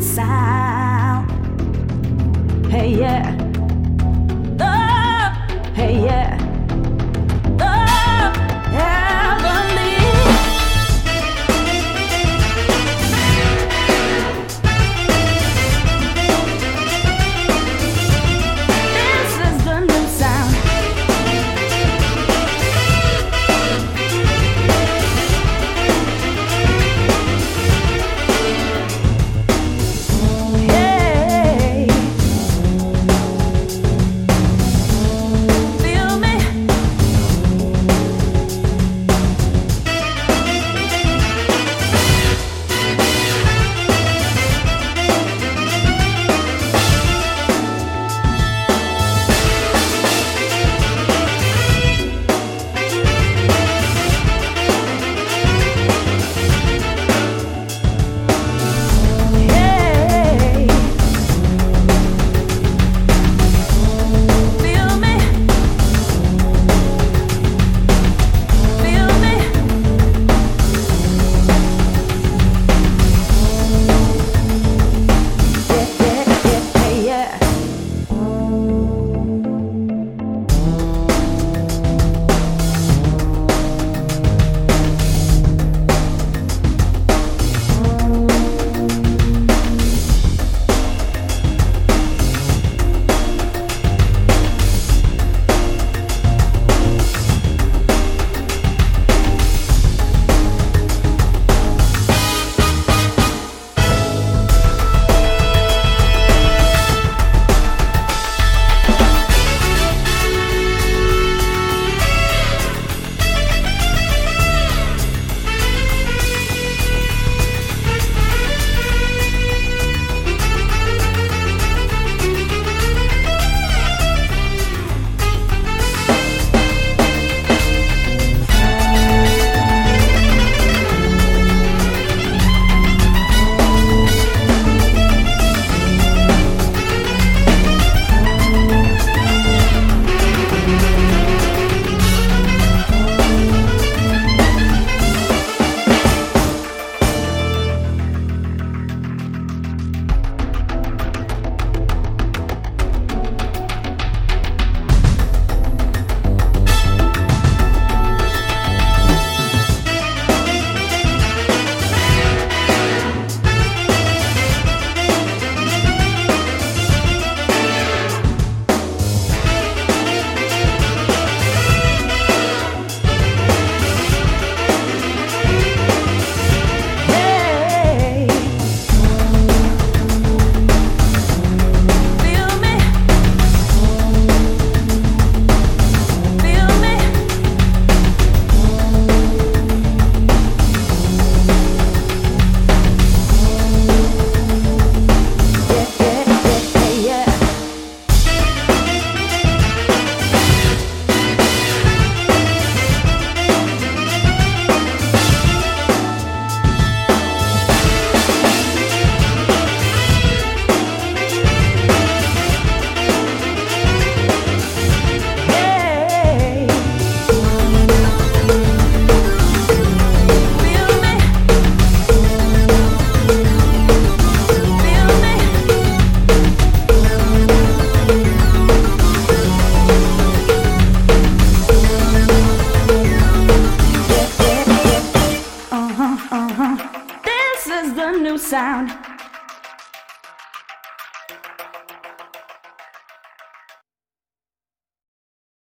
Sound. Hey, yeah. around.